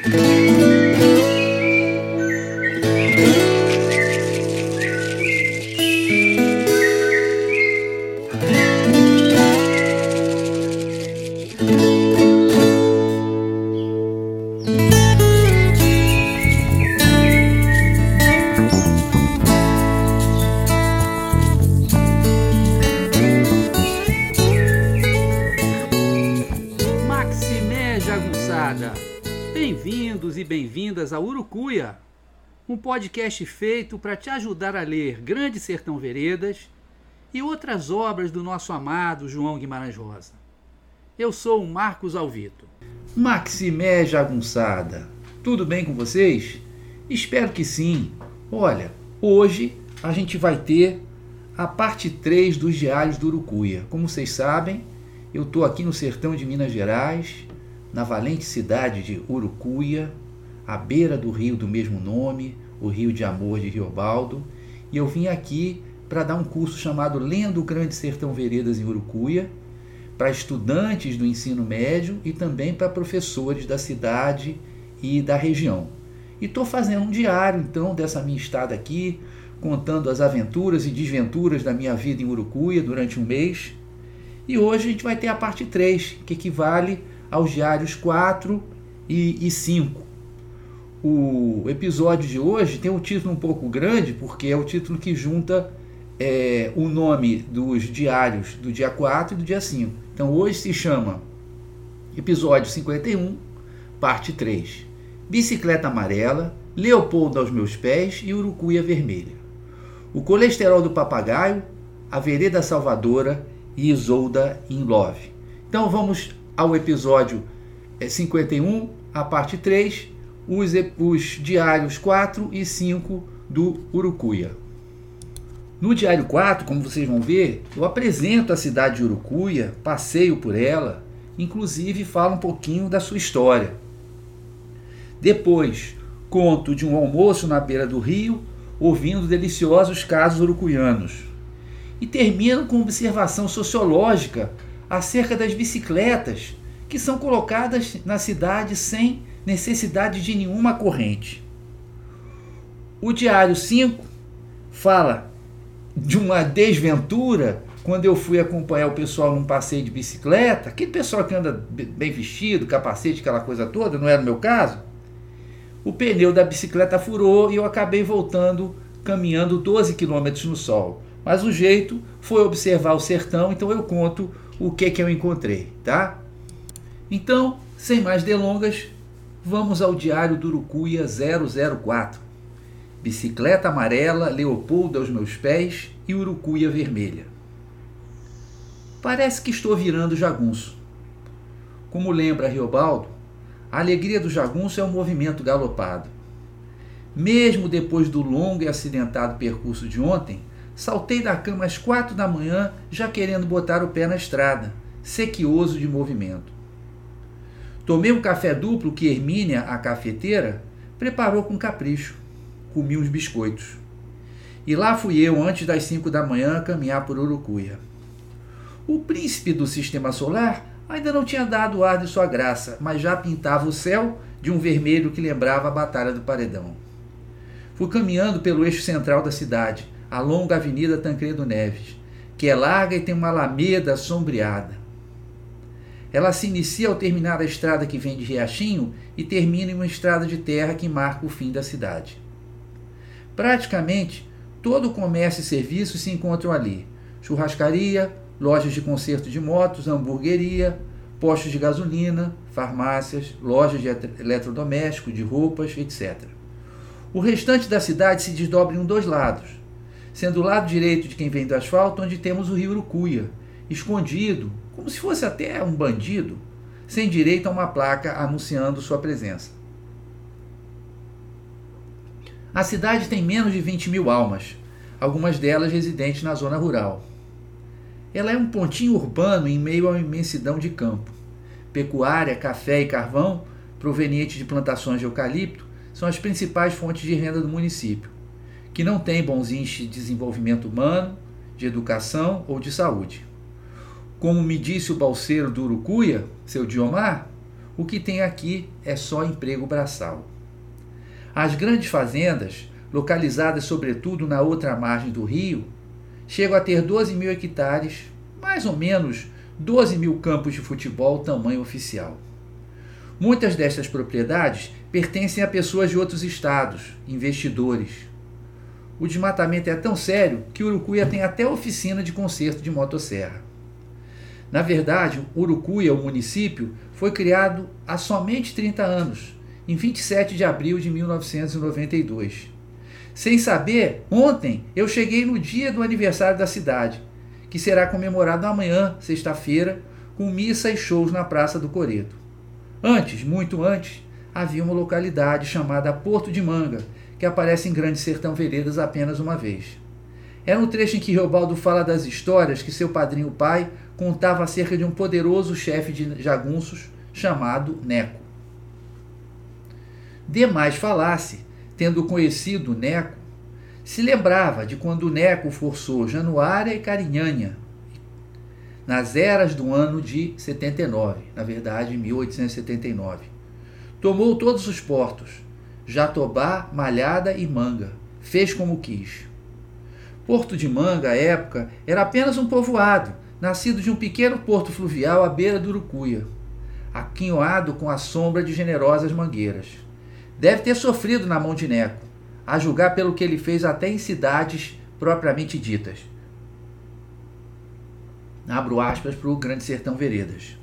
Maximé podcast feito para te ajudar a ler Grande Sertão Veredas e outras obras do nosso amado João Guimarães Rosa. Eu sou o Marcos Alvito. Maximé Jagunçada, tudo bem com vocês? Espero que sim. Olha, hoje a gente vai ter a parte 3 dos Diários do Urucuia. Como vocês sabem, eu estou aqui no sertão de Minas Gerais, na valente cidade de Urucuia, à beira do rio do mesmo nome, o Rio de Amor de Riobaldo, e eu vim aqui para dar um curso chamado Lendo o Grande Sertão Veredas em Urucuia, para estudantes do ensino médio e também para professores da cidade e da região. E estou fazendo um diário, então, dessa minha estada aqui, contando as aventuras e desventuras da minha vida em Urucuia durante um mês. E hoje a gente vai ter a parte 3, que equivale aos diários 4 e, e 5. O episódio de hoje tem um título um pouco grande, porque é o título que junta é, o nome dos diários do dia 4 e do dia 5. Então hoje se chama Episódio 51, Parte 3. Bicicleta amarela, Leopoldo aos meus pés e Urucuia vermelha. O colesterol do papagaio, a vereda salvadora e Isolda in Love. Então vamos ao episódio 51, a parte 3, os, os diários 4 e 5 do Urucuia. No diário 4, como vocês vão ver, eu apresento a cidade de Urucuia, passeio por ela, inclusive falo um pouquinho da sua história. Depois, conto de um almoço na beira do rio, ouvindo deliciosos casos urucuianos. E termino com observação sociológica acerca das bicicletas que são colocadas na cidade sem necessidade de nenhuma corrente. O Diário 5 fala de uma desventura quando eu fui acompanhar o pessoal num passeio de bicicleta, aquele pessoal que anda bem vestido, capacete, aquela coisa toda, não era o meu caso. O pneu da bicicleta furou e eu acabei voltando caminhando 12 quilômetros no sol. Mas o jeito foi observar o sertão, então eu conto o que que eu encontrei, tá? Então, sem mais delongas, vamos ao diário do Urucuia 004. Bicicleta amarela, Leopoldo aos meus pés e Urucuia vermelha. Parece que estou virando jagunço. Como lembra Riobaldo, a alegria do jagunço é um movimento galopado. Mesmo depois do longo e acidentado percurso de ontem, saltei da cama às quatro da manhã, já querendo botar o pé na estrada, sequioso de movimento. Tomei um café duplo que Hermínia, a cafeteira, preparou com capricho. Comi uns biscoitos. E lá fui eu, antes das cinco da manhã, caminhar por Urucuia. O príncipe do sistema solar ainda não tinha dado ar de sua graça, mas já pintava o céu de um vermelho que lembrava a Batalha do Paredão. Fui caminhando pelo eixo central da cidade, a longa Avenida Tancredo Neves, que é larga e tem uma alameda sombreada. Ela se inicia ao terminar a estrada que vem de Riachinho e termina em uma estrada de terra que marca o fim da cidade. Praticamente todo o comércio e serviço se encontram ali: churrascaria, lojas de conserto de motos, hamburgueria, postos de gasolina, farmácias, lojas de eletrodomésticos, de roupas, etc. O restante da cidade se desdobra em dois lados, sendo o lado direito de quem vem do asfalto, onde temos o rio Urucuia, escondido, como se fosse até um bandido, sem direito a uma placa anunciando sua presença. A cidade tem menos de 20 mil almas, algumas delas residentes na zona rural. Ela é um pontinho urbano em meio a uma imensidão de campo. Pecuária, café e carvão, provenientes de plantações de eucalipto, são as principais fontes de renda do município, que não tem bons índices de desenvolvimento humano, de educação ou de saúde. Como me disse o balseiro do Urucuia, seu Diomar, o que tem aqui é só emprego braçal. As grandes fazendas, localizadas sobretudo na outra margem do rio, chegam a ter 12 mil hectares, mais ou menos 12 mil campos de futebol tamanho oficial. Muitas destas propriedades pertencem a pessoas de outros estados, investidores. O desmatamento é tão sério que Urucuia tem até oficina de conserto de motosserra. Na verdade, Urucuia, o município, foi criado há somente 30 anos, em 27 de abril de 1992. Sem saber, ontem eu cheguei no dia do aniversário da cidade, que será comemorado amanhã, sexta-feira, com missa e shows na Praça do Coreto. Antes, muito antes, havia uma localidade chamada Porto de Manga, que aparece em Grande Sertão Veredas apenas uma vez. É no trecho em que Reobaldo fala das histórias que seu padrinho pai contava acerca de um poderoso chefe de jagunços chamado Neco. Demais falasse, tendo conhecido Neco, se lembrava de quando Neco forçou Januária e Carinhanha, nas eras do ano de 79, na verdade 1879. Tomou todos os portos, Jatobá, Malhada e Manga, fez como quis. Porto de Manga, à época, era apenas um povoado, nascido de um pequeno porto fluvial à beira do Urucuia, aquinhoado com a sombra de generosas mangueiras. Deve ter sofrido na mão de Neco, a julgar pelo que ele fez até em cidades propriamente ditas. Abro aspas para o Grande Sertão Veredas.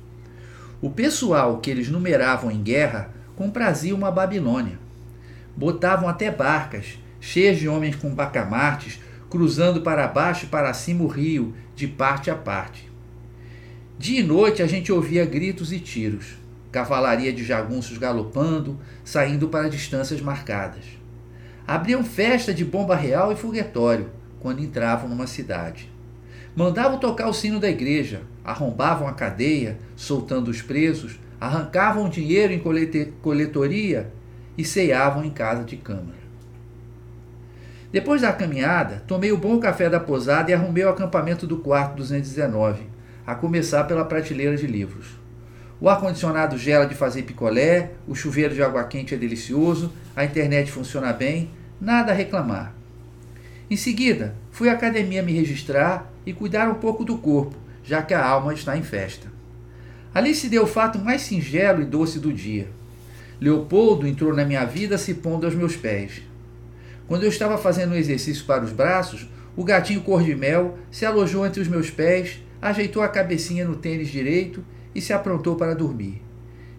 O pessoal que eles numeravam em guerra comprazia uma Babilônia. Botavam até barcas, cheias de homens com bacamartes, cruzando para baixo e para cima o rio, de parte a parte. Dia e noite a gente ouvia gritos e tiros, cavalaria de jagunços galopando, saindo para distâncias marcadas. Abriam festa de bomba real e foguetório quando entravam numa cidade. Mandavam tocar o sino da igreja, arrombavam a cadeia, soltando os presos, arrancavam dinheiro em coletoria e ceavam em casa de câmara. Depois da caminhada, tomei o bom café da posada e arrumei o acampamento do quarto 219, a começar pela prateleira de livros. O ar-condicionado gela de fazer picolé, o chuveiro de água quente é delicioso, a internet funciona bem, nada a reclamar. Em seguida, fui à academia me registrar e cuidar um pouco do corpo, já que a alma está em festa. Ali se deu o fato mais singelo e doce do dia. Leopoldo entrou na minha vida se pondo aos meus pés. Quando eu estava fazendo um exercício para os braços, o gatinho cor de mel se alojou entre os meus pés, ajeitou a cabecinha no tênis direito e se aprontou para dormir.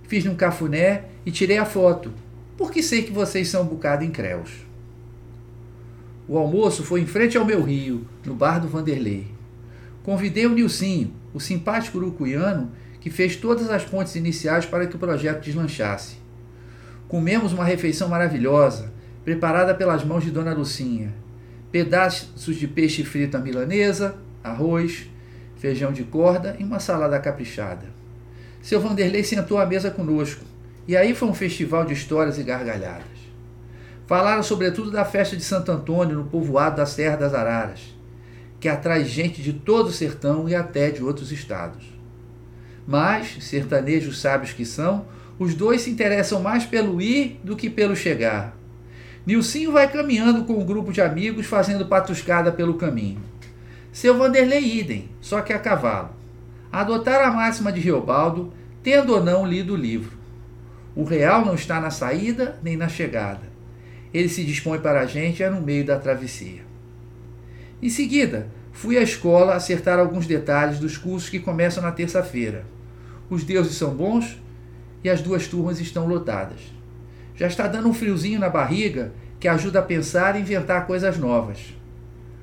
Fiz um cafuné e tirei a foto, porque sei que vocês são um bocado incréus. O almoço foi em frente ao meu rio, no bar do Vanderlei. Convidei o Nilcinho, o simpático urucuiano, que fez todas as pontes iniciais para que o projeto deslanchasse. Comemos uma refeição maravilhosa, preparada pelas mãos de Dona Lucinha. Pedaços de peixe frito à milanesa, arroz, feijão de corda e uma salada caprichada. Seu Vanderlei sentou à mesa conosco, e aí foi um festival de histórias e gargalhadas. Falaram sobretudo da festa de Santo Antônio no povoado da Serra das Araras, que atrai gente de todo o sertão e até de outros estados. Mas, sertanejos sábios que são, os dois se interessam mais pelo ir do que pelo chegar. Nilcinho vai caminhando com um grupo de amigos fazendo patuscada pelo caminho. Seu Vanderlei idem, só que a cavalo. Adotar a máxima de Reobaldo, tendo ou não lido o livro. O real não está na saída nem na chegada. Ele se dispõe para a gente é no meio da travessia. Em seguida, fui à escola acertar alguns detalhes dos cursos que começam na terça-feira. Os deuses são bons e as duas turmas estão lotadas. Já está dando um friozinho na barriga que ajuda a pensar e inventar coisas novas.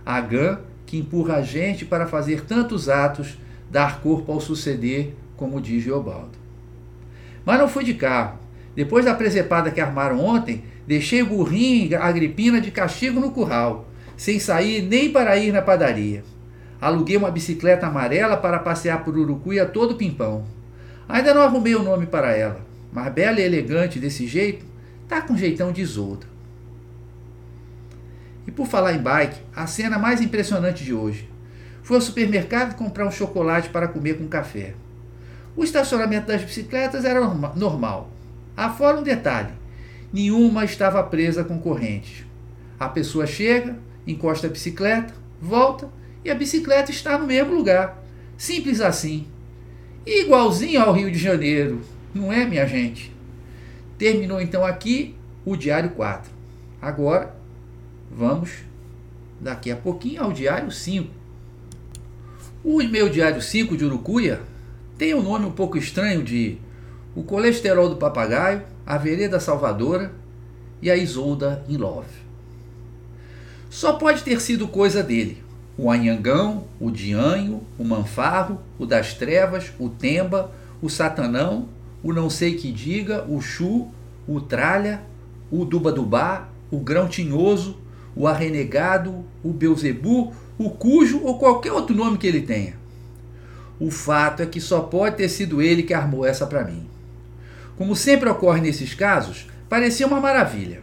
A GAN, que empurra a gente para fazer tantos atos, dar corpo ao suceder, como diz Geobaldo. Mas não fui de carro. Depois da presepada que armaram ontem, deixei o burrinho e a Agripina de castigo no curral, sem sair nem para ir na padaria. Aluguei uma bicicleta amarela para passear por Urucuia todo pimpão. Ainda não arrumei o nome para ela, mas bela e elegante desse jeito, Tá com jeitão de Isolda. E por falar em bike, a cena mais impressionante de hoje. Fui ao supermercado comprar um chocolate para comer com café. O estacionamento das bicicletas era normal. Afora um detalhe: nenhuma estava presa com correntes. A pessoa chega, encosta a bicicleta, volta e a bicicleta está no mesmo lugar. Simples assim. Igualzinho ao Rio de Janeiro, não é, minha gente? Terminou então aqui o Diário 4. Agora vamos daqui a pouquinho ao Diário 5. O meu Diário 5 de Urucuia tem um nome um pouco estranho de O Colesterol do Papagaio, A Vereda Salvadora e a Isolda in Love. Só pode ter sido coisa dele. O Anhangão, o Dianho, o Manfarro, o das Trevas, o Temba, o Satanão, o Não Sei Que Diga, o Chu, o Tralha, o Dubadubá, o Grão Tinhoso, o Arrenegado, o Beuzebu, o Cujo ou qualquer outro nome que ele tenha. O fato é que só pode ter sido ele que armou essa para mim. Como sempre ocorre nesses casos, parecia uma maravilha.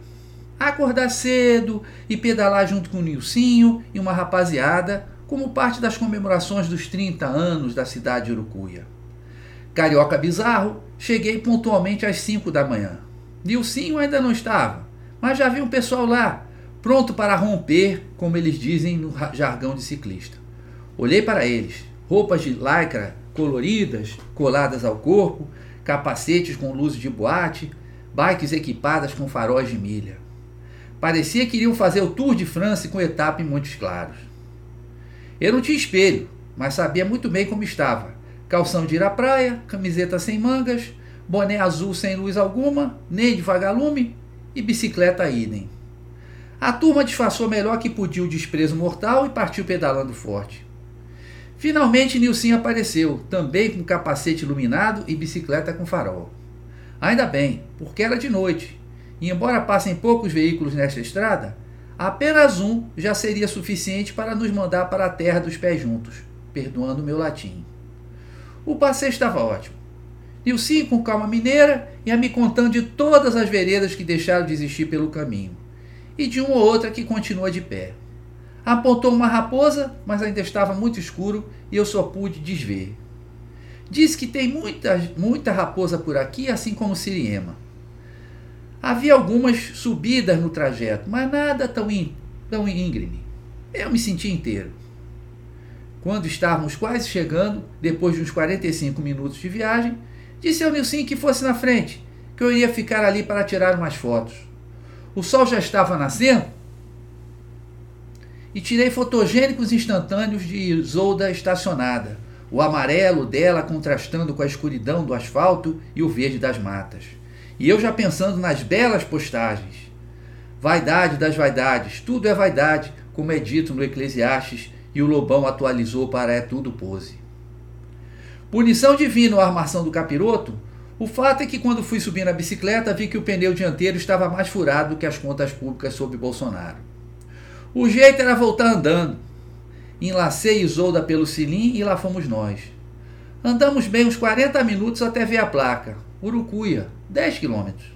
Acordar cedo e pedalar junto com o Nilcinho e uma rapaziada, como parte das comemorações dos 30 anos da cidade de Urucuia. Carioca bizarro, cheguei pontualmente às 5 da manhã. Nilcinho ainda não estava, mas já vi um pessoal lá, pronto para romper, como eles dizem no jargão de ciclista. Olhei para eles, roupas de lycra coloridas, coladas ao corpo, capacetes com luzes de boate, bikes equipadas com faróis de milha. Parecia que iriam fazer o Tour de France com etapa em Montes Claros. Eu não tinha espelho, mas sabia muito bem como estava. Calção de ir à praia, camiseta sem mangas, boné azul sem luz alguma, nem de vagalume e bicicleta idem. A turma disfarçou melhor que podia o desprezo mortal e partiu pedalando forte. Finalmente Nilson apareceu, também com capacete iluminado e bicicleta com farol. Ainda bem, porque era de noite, e embora passem poucos veículos nesta estrada, apenas um já seria suficiente para nos mandar para a terra dos pés juntos, perdoando o meu latim. O passeio estava ótimo. Nilcinho com calma mineira ia me contando de todas as veredas que deixaram de existir pelo caminho e de uma ou outra que continua de pé. Apontou uma raposa, mas ainda estava muito escuro e eu só pude desver. Diz que tem muita, muita raposa por aqui, assim como Siriema. Havia algumas subidas no trajeto, mas nada tão, in, tão íngreme. Eu me senti inteiro. Quando estávamos quase chegando, depois de uns 45 minutos de viagem, Disse ao Nilson que fosse na frente, que eu iria ficar ali para tirar umas fotos. O sol já estava nascendo e tirei fotogênicos instantâneos de Isolda estacionada, o amarelo dela contrastando com a escuridão do asfalto e o verde das matas. E eu já pensando nas belas postagens. Vaidade das vaidades, tudo é vaidade, como é dito no Eclesiastes, e o Lobão atualizou para é tudo pose. Punição divina ou armação do capiroto? O fato é que quando fui subir na bicicleta vi que o pneu dianteiro estava mais furado do que as contas públicas sob Bolsonaro. O jeito era voltar andando. Enlacei Isolda pelo cilim e lá fomos nós. Andamos bem uns 40 minutos até ver a placa. Urucuia, 10 quilômetros.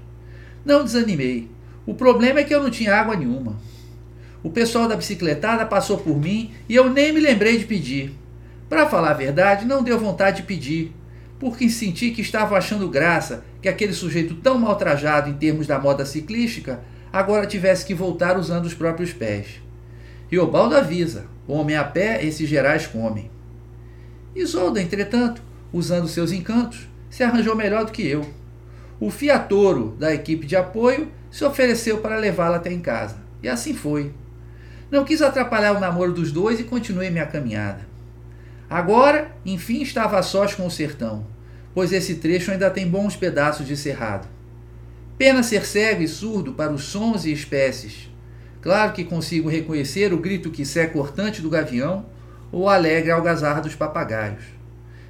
Não desanimei. O problema é que eu não tinha água nenhuma. O pessoal da bicicletada passou por mim e eu nem me lembrei de pedir. Para falar a verdade, não deu vontade de pedir, porque senti que estava achando graça que aquele sujeito tão maltrajado em termos da moda ciclística agora tivesse que voltar usando os próprios pés. E o baldo avisa: homem a pé, esses gerais comem. Isolda, entretanto, usando seus encantos, se arranjou melhor do que eu. O fiatouro da equipe de apoio se ofereceu para levá-la até em casa. E assim foi. Não quis atrapalhar o namoro dos dois e continuei minha caminhada. Agora, enfim, estava a sós com o sertão, pois esse trecho ainda tem bons pedaços de cerrado. Pena ser cego e surdo para os sons e espécies. Claro que consigo reconhecer o grito que sé cortante do gavião ou alegre algazarra dos papagaios.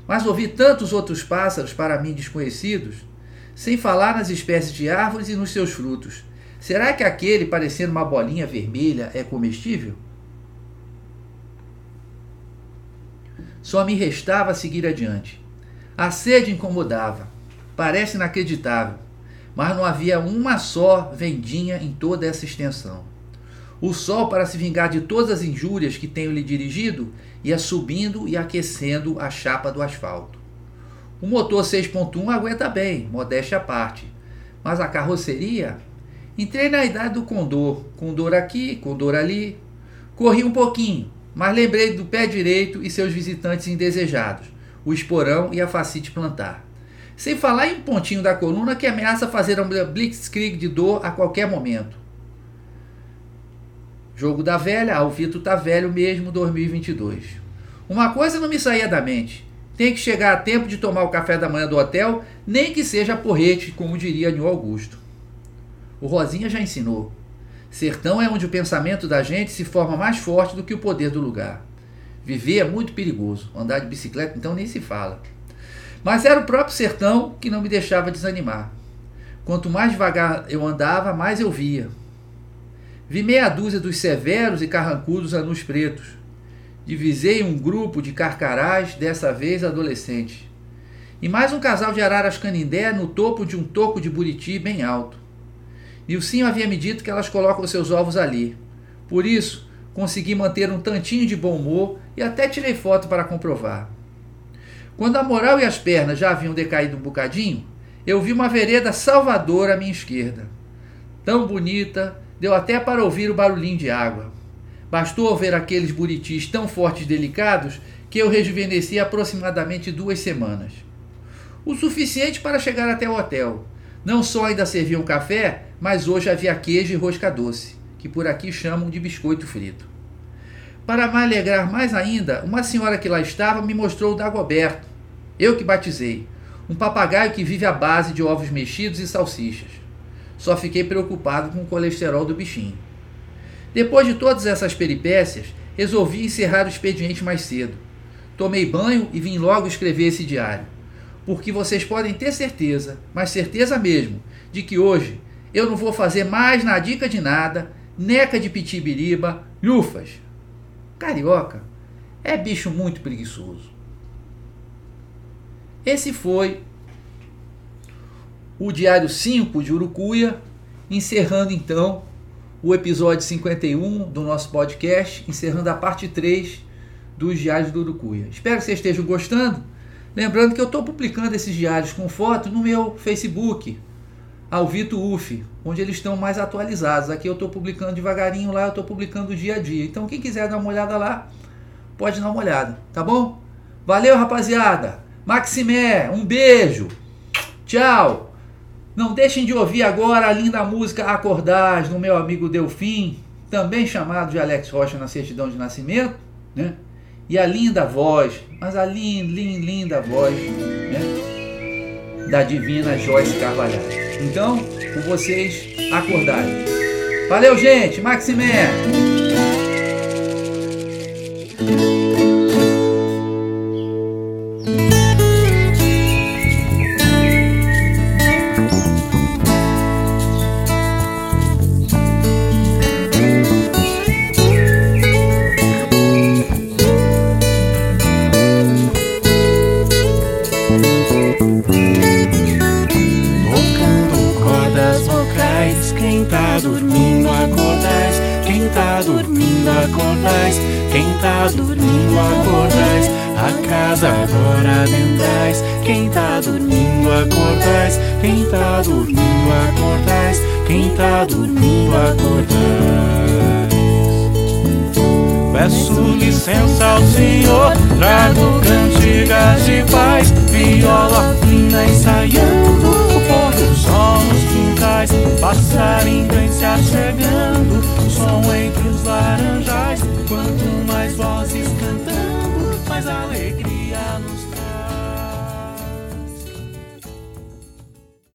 Mas ouvi tantos outros pássaros para mim desconhecidos, sem falar nas espécies de árvores e nos seus frutos. Será que aquele parecendo uma bolinha vermelha é comestível? Só me restava seguir adiante. A sede incomodava. Parece inacreditável, mas não havia uma só vendinha em toda essa extensão. O sol, para se vingar de todas as injúrias que tenho lhe dirigido, ia subindo e aquecendo a chapa do asfalto. O motor 6.1 aguenta bem, modéstia à parte. Mas a carroceria? Entrei na idade do condor, condor aqui, condor ali. Corri um pouquinho, mas lembrei do pé direito e seus visitantes indesejados, o esporão e a facite plantar. Sem falar em um pontinho da coluna que ameaça fazer um blitzkrieg de dor a qualquer momento. Jogo da velha, Alvito tá velho mesmo 2022. Uma coisa não me saía da mente. Tem que chegar a tempo de tomar o café da manhã do hotel, nem que seja porrete, como diria Nil Augusto. O Rosinha já ensinou. Sertão é onde o pensamento da gente se forma mais forte do que o poder do lugar. Viver é muito perigoso. Andar de bicicleta então nem se fala. Mas era o próprio sertão que não me deixava desanimar. Quanto mais devagar eu andava, mais eu via. Vi meia dúzia dos severos e carrancudos anos pretos. Divisei um grupo de carcarás, dessa vez adolescentes. E mais um casal de araras canindé no topo de um toco de buriti bem alto. Nilcinho havia me dito que elas colocam seus ovos ali. Por isso, consegui manter um tantinho de bom humor e até tirei foto para comprovar. Quando a moral e as pernas já haviam decaído um bocadinho, eu vi uma vereda salvadora à minha esquerda. Tão bonita, Deu até para ouvir o barulhinho de água. Bastou ver aqueles buritis tão fortes e delicados que eu rejuvenesci aproximadamente duas semanas. O suficiente para chegar até o hotel. Não só ainda serviam café, mas hoje havia queijo e rosca doce, que por aqui chamam de biscoito frito. Para me alegrar mais ainda, uma senhora que lá estava me mostrou o Dagoberto, eu que batizei, um papagaio que vive à base de ovos mexidos e salsichas. Só fiquei preocupado com o colesterol do bichinho. Depois de todas essas peripécias, resolvi encerrar o expediente mais cedo. Tomei banho e vim logo escrever esse diário. Porque vocês podem ter certeza, mas certeza mesmo, de que hoje eu não vou fazer mais na dica de nada, neca de pitibiriba, lufas. Carioca é bicho muito preguiçoso. Esse foi o Diário 5 de Urucuia, encerrando então o episódio 51 do nosso podcast, encerrando a parte 3 dos Diários do Urucuia. Espero que vocês estejam gostando. Lembrando que eu estou publicando esses diários com foto no meu Facebook, Alvito UF, onde eles estão mais atualizados. Aqui eu estou publicando devagarinho lá, eu estou publicando dia a dia. Então quem quiser dar uma olhada lá, pode dar uma olhada, tá bom? Valeu, rapaziada! Maximé, um beijo! Tchau! Não deixem de ouvir agora a linda música Acordais do meu amigo Delfim, também chamado de Alex Rocha na certidão de nascimento, né? E a linda voz, mas a linda, linda, linda voz, né? Da divina Joyce Carvalho. Então, com vocês, acordai. Valeu, gente! Maximé! Casa. Agora adentrais, quem tá dormindo acordais, quem tá dormindo acordais, quem tá dormindo acordais. Peço licença ao Senhor, trago cantigas de paz, viola fina ensaiando, o pôr do sol nos quintais, passarinho se achegando, som entre os laranjais, quanto mais vozes